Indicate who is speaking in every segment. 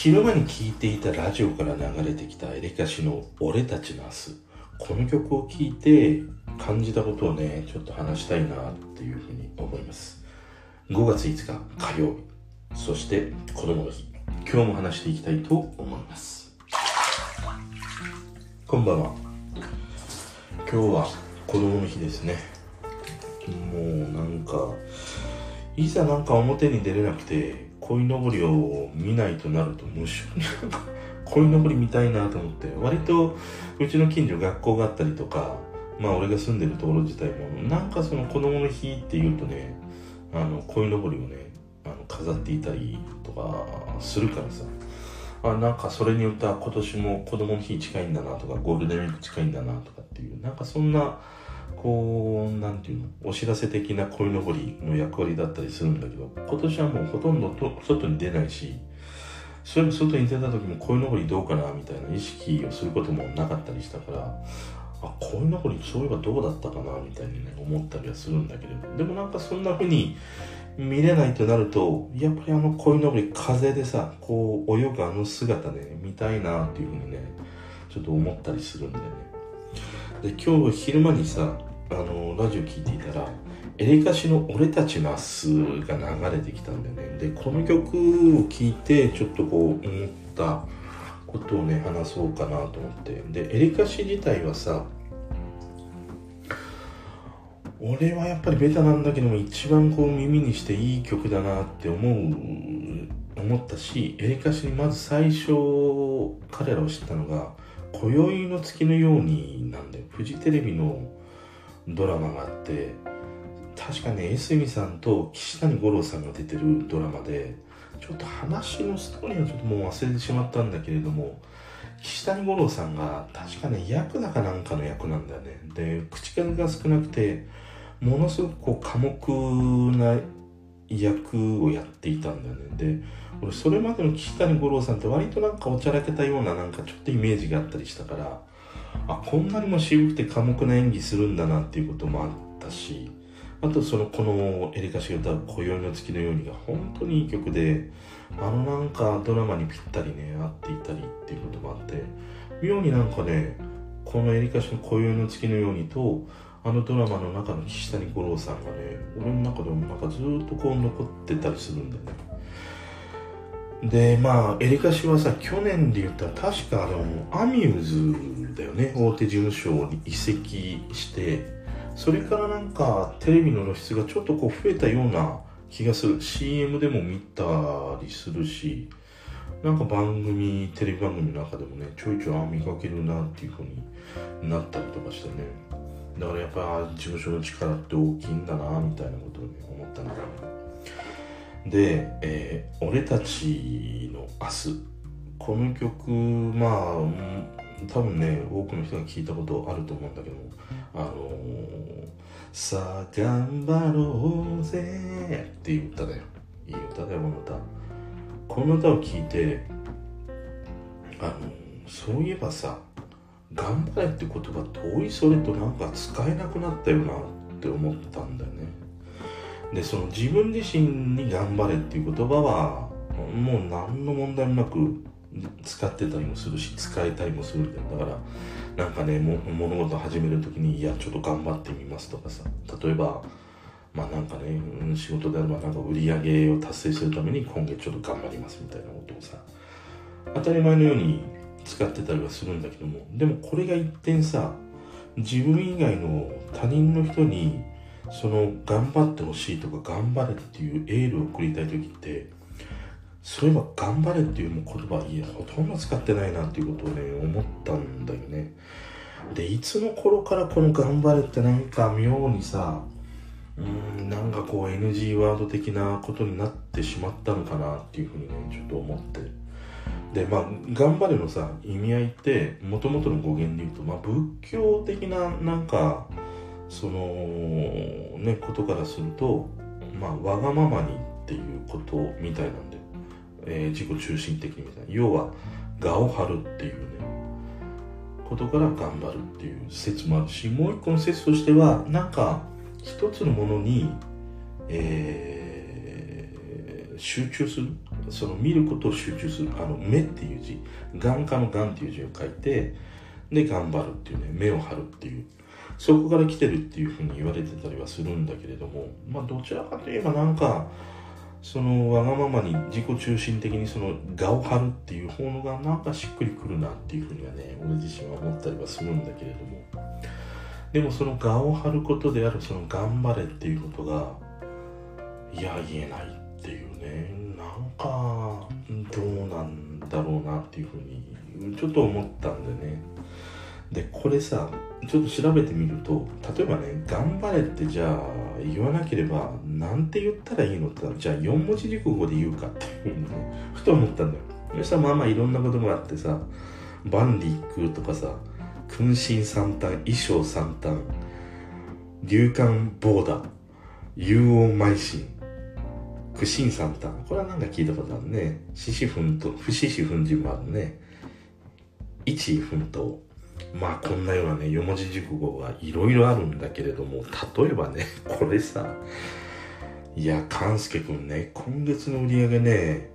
Speaker 1: 昼間に聴いていたラジオから流れてきたエレカシの「俺たちの明日」この曲を聴いて感じたことをねちょっと話したいなっていうふうに思います。5月5日火曜日。そして子供の日。今日も話していきたいと思います。こんばんは。今日は子供の日ですね。もうなんかいざなんか表に出れなくて鯉のぼりを見ないとなると無性に鯉のぼり見たいなと思って。割とうちの近所学校があったりとかまあ俺が住んでるところ自体もなんかその子供の日っていうとねあの鯉のぼりをねあの飾っていたりとかするからさ。あなんかそれによっては今年も子供の日近いんだなとかゴールデンウィーク近いんだなとかっていうなんかそんなこうなんていうのお知らせ的な鯉のぼりの役割だったりするんだけど今年はもうほとんどと外に出ないしそれも外に出た時も鯉のぼりどうかなみたいな意識をすることもなかったりしたからあ鯉のぼりそういえばどうだったかなみたいにね思ったりはするんだけど。でもなんかそんな風に見れないとなるとやっぱりあの鯉のぼり風でさこう泳ぐあの姿ね見たいなっていう風にねちょっと思ったりするんだよね。で今日昼間にさあのラジオ聞いていたらエレカシの「俺たちの明日」が流れてきたんだよね。でこの曲を聴いてちょっとこう思ったことをね話そうかなと思って。でエレカシ自体はさ俺はやっぱりベタなんだけども一番こう耳にしていい曲だなって思う思ったしエレカシにまず最初彼らを知ったのが「今宵の月のように」なんだよ。フジテレビのドラマがあって確かね江角さんと岸谷五郎さんが出てるドラマでちょっと話のストーリーはちょっともう忘れてしまったんだけれども岸谷五郎さんが確かねヤクザかなんかの役なんだよね。で口数が少なくてものすごくこう寡黙な役をやっていたんだよね。で俺それまでの岸谷五郎さんって割となんかおちゃらけたようななんかちょっとイメージがあったりしたからあこんなにも渋くて寡黙な演技するんだなっていうこともあったしあとそのこのエリカシが歌う「今宵の月のように」が本当にいい曲であのなんかドラマにぴったりね合っていたりっていうこともあって妙になんかねこのエリカシの「今宵の月のように」とあのドラマの中の岸谷五郎さんがね俺の中でもなんかずっとこう残ってたりするんだよね。でまあエリカシはさ去年で言ったら確かあのアミューズだよね。大手事務所に移籍してそれからなんかテレビの露出がちょっとこう増えたような気がする。CM でも見たりするしなんか番組テレビ番組の中でもねちょいちょいあ見かけるなっていう風になったりとかしてね。だからやっぱ事務所の力って大きいんだなみたいなことをね思ったんだよね。で、えー、俺たちの明日この曲まあ多分ね多くの人が聞いたことあると思うんだけどあのー、さあ頑張ろうぜっていう歌だよ。いい歌だよこの歌。この歌を聞いてあのー、そういえばさ頑張れって言葉遠いそれとなんか使えなくなったよなって思ったんだよね。でその自分自身に頑張れっていう言葉はもう何の問題もなく使ってたりもするし使えたりもするんだだからなんかねも物事始める時にいやちょっと頑張ってみますとかさ例えばまあなんかね仕事であればなんか売り上げを達成するために今月ちょっと頑張りますみたいなことをさ当たり前のように使ってたりはするんだけどもでもこれが一転さ自分以外の他人の人にその頑張ってほしいとか頑張れっていうエールを送りたい時ってそういえば頑張れっていう言葉いやほとんど使ってないなっていうことをね思ったんだよね。でいつの頃からこの頑張れってなんか妙にさうんなんかこう NG ワード的なことになってしまったのかなっていうふうにねちょっと思って。でまあ頑張れのさ意味合いってもともとの語源で言うと、まあ、仏教的ななんかそのねことからするとまあわがままにっていうことみたいなんで、えー、自己中心的みたいな。要は我を張るっていうねことから頑張るっていう説もあるしもう一個の説としてはなんか一つのものに、えー、集中する。その見ることを集中する。あの目っていう字。眼科の眼っていう字を書いてで頑張るっていうね目を張るっていう。そこから来てるっていうふうに言われてたりはするんだけれどもまあどちらかといえばなんかそのわがままに自己中心的にその我を張るっていう方のがなんかしっくりくるなっていうふうにはね俺自身は思ったりはするんだけれども。でもその我を張ることであるその頑張れっていうことがいや言えないっていうね。なんかどうなんだろうなっていうふうにちょっと思ったんでね。でこれさちょっと調べてみると例えばね「頑張れ」ってじゃあ言わなければなんて言ったらいいのってじゃあ4文字熟語で言うかっていうふうにねふと思ったんだよ。そしたらまあまあいろんなことがあってさ「万里空」とかさ「君臣三端」「衣装三端」「流冠ボーダー」「竜王邁進」苦心三端これはなんか聞いたことあるね。獅子奮闘不獅子奮陣もあるね。一位奮闘。まあこんなようなね4文字熟語がいろいろあるんだけれども例えばね これさいや勘介くんね今月の売り上げね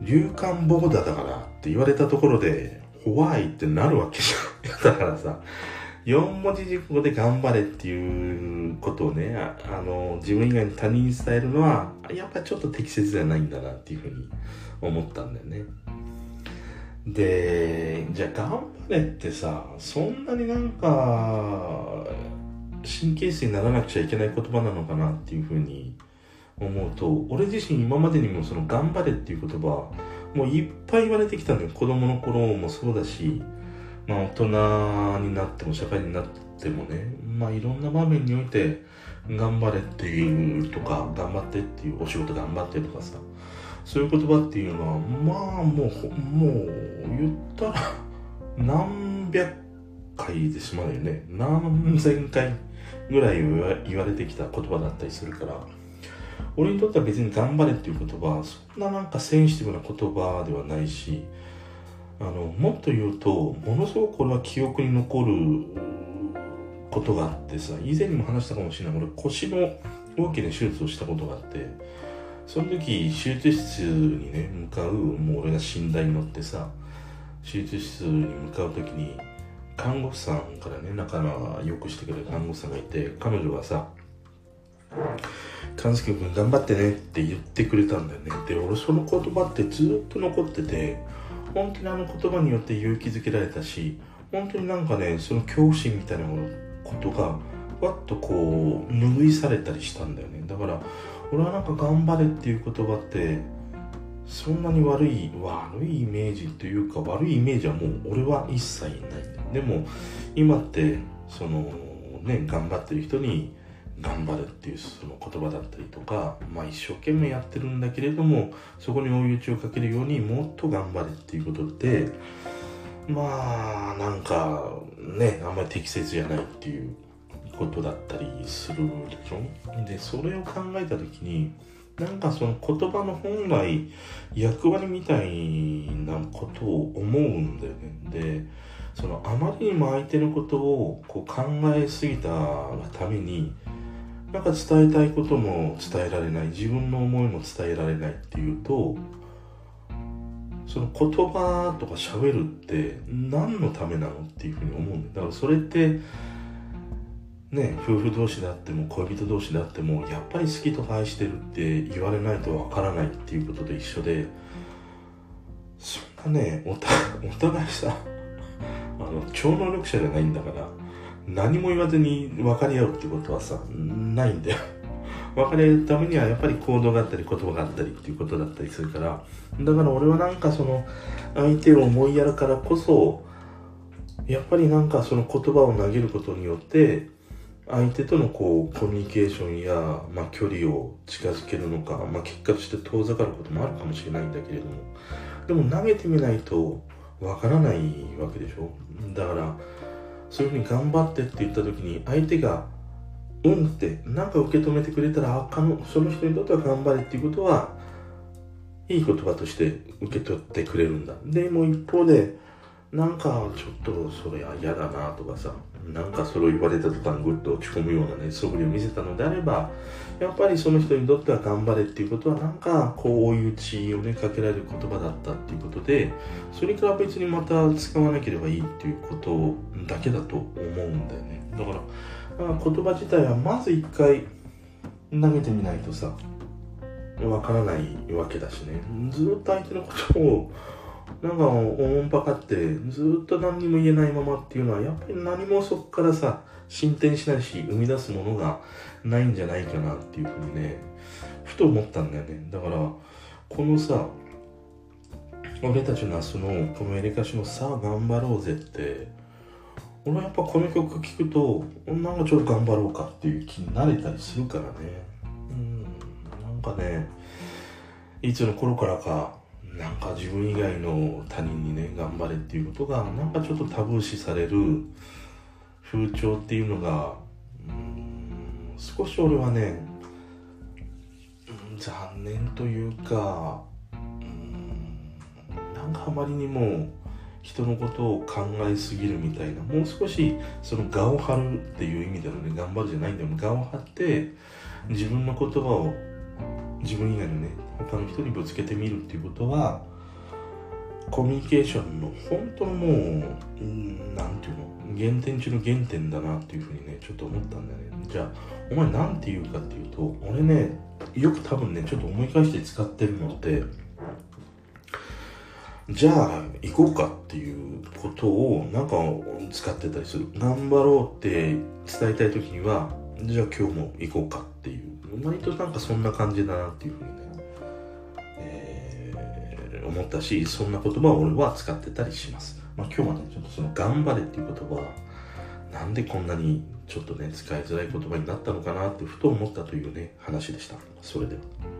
Speaker 1: 流冠ボーダーだからって言われたところでホワイってなるわけじゃん。だからさ4文字熟語で頑張れっていうことをねああの自分以外に他人に伝えるのはやっぱちょっと適切じゃないんだなっていうふうに思ったんだよね。でじゃあ頑張れってさそんなになんか神経質にならなくちゃいけない言葉なのかなっていうふうに思うと俺自身今までにもその頑張れっていう言葉もういっぱい言われてきたのよ。子供の頃もそうだしまあ大人になっても社会になってもねまあいろんな場面において頑張れっていうとか頑張ってっていうお仕事頑張ってとかさそういう言葉っていうのはまあもうもう言ったら何百回でしまうよね。何千回ぐらい言われてきた言葉だったりするから。俺にとっては別に頑張れっていう言葉はそんななんかセンシティブな言葉ではないしあのもっと言うとものすごくこれは記憶に残ることがあってさ以前にも話したかもしれない俺腰の大きな手術をしたことがあってその時手術室にね向かうもう俺が寝台に乗ってさ手術室に向かう時に看護婦さんからね仲間よくしてくれる看護婦さんがいて彼女がさ「勘介君頑張ってね」って言ってくれたんだよね。で俺その言葉ってずっと残ってて本当にあの言葉によって勇気づけられたし本当になんかねその恐怖心みたいなことがわっとこう拭いされたりしたんだよね。だから俺はなんか頑張れっていう言葉ってそんなに悪い悪いイメージというか悪いイメージはもう俺は一切ない。でも今ってそのね頑張ってる人に頑張れっていうその言葉だったりとか、まあ、一生懸命やってるんだけれどもそこに追い打ちをかけるようにもっと頑張れっていうことってまあなんかねあんまり適切じゃないっていうことだったりするでしょ？でそれを考えた時になんかその言葉の本来役割みたいなことを思うんだよね。でそのあまりにも相手のことをこう考えすぎたがためになんか伝えたいことも伝えられない自分の思いも伝えられないっていうとその言葉とか喋るって何のためなのっていうふうに思うんだだからそれってね夫婦同士であっても恋人同士であってもやっぱり好きと愛してるって言われないとわからないっていうことと一緒でそんなね お互いさあの超能力者じゃないんだから何も言わずに分かり合うってことはさないんだよ。分かり合うためにはやっぱり行動があったり言葉があったりっていうことだったりするからだから俺はなんかその相手を思いやるからこそやっぱりなんかその言葉を投げることによって相手とのこうコミュニケーションや、まあ、距離を近づけるのか、まあ、結果として遠ざかることもあるかもしれないんだけれども。でも投げてみないとわからないわけでしょ。だからそういうふうに頑張ってって言った時に相手がうんってなんか受け止めてくれたらあのその人にとっては頑張れっていうことはいい言葉として受け取ってくれるんだ。でも一方でなんかちょっとそれは嫌だなとかさなんかそれを言われた途端ぐっと落ち込むようなね素振りを見せたのであればやっぱりその人にとっては頑張れっていうことはなんかこう追い打ちをねかけられる言葉だったっていうことでそれから別にまた使わなければいいっていうことだけだと思うんだよね。だから言葉自体はまず一回投げてみないとさわからないわけだしね。ずっと相手のことをなんかおもんぱかってずっと何にも言えないままっていうのはやっぱり何もそこからさ進展しないし生み出すものがないんじゃないかなっていうふうにねふと思ったんだよね。だからこのさ俺たちの明日のこのエレカシの「さあ頑張ろうぜ」って俺はやっぱこの曲聴くとなんかちょっと頑張ろうかっていう気になれたりするからね。うんなんかねいつの頃からかなんか自分以外の他人にね頑張れっていうことがなんかちょっとタブー視される風潮っていうのがうん少し俺はね残念というかうんなんかあまりにも人のことを考えすぎるみたいなもう少しその我を張るっていう意味でのね頑張るじゃないんだよ。我を張って自分の言葉を自分以外のね他の人にぶつけてみるっていうことはコミュニケーションの本当のもう何て言うの原点中の原点だなっていうふうにねちょっと思ったんだよね。じゃあお前何て言うかっていうと俺ねよく多分ねちょっと思い返して使ってるのってじゃあ行こうかっていうことをなんか使ってたりする。頑張ろうって伝えたい時にはじゃあ今日も行こうかっていう。割となんかそんな感じだなっていうふうにね、えー、思ったしそんな言葉を俺は使ってたりします。まあ今日はねちょっとその頑張れっていう言葉なんでこんなにちょっとね使いづらい言葉になったのかなってふと思ったというね話でした。それでは。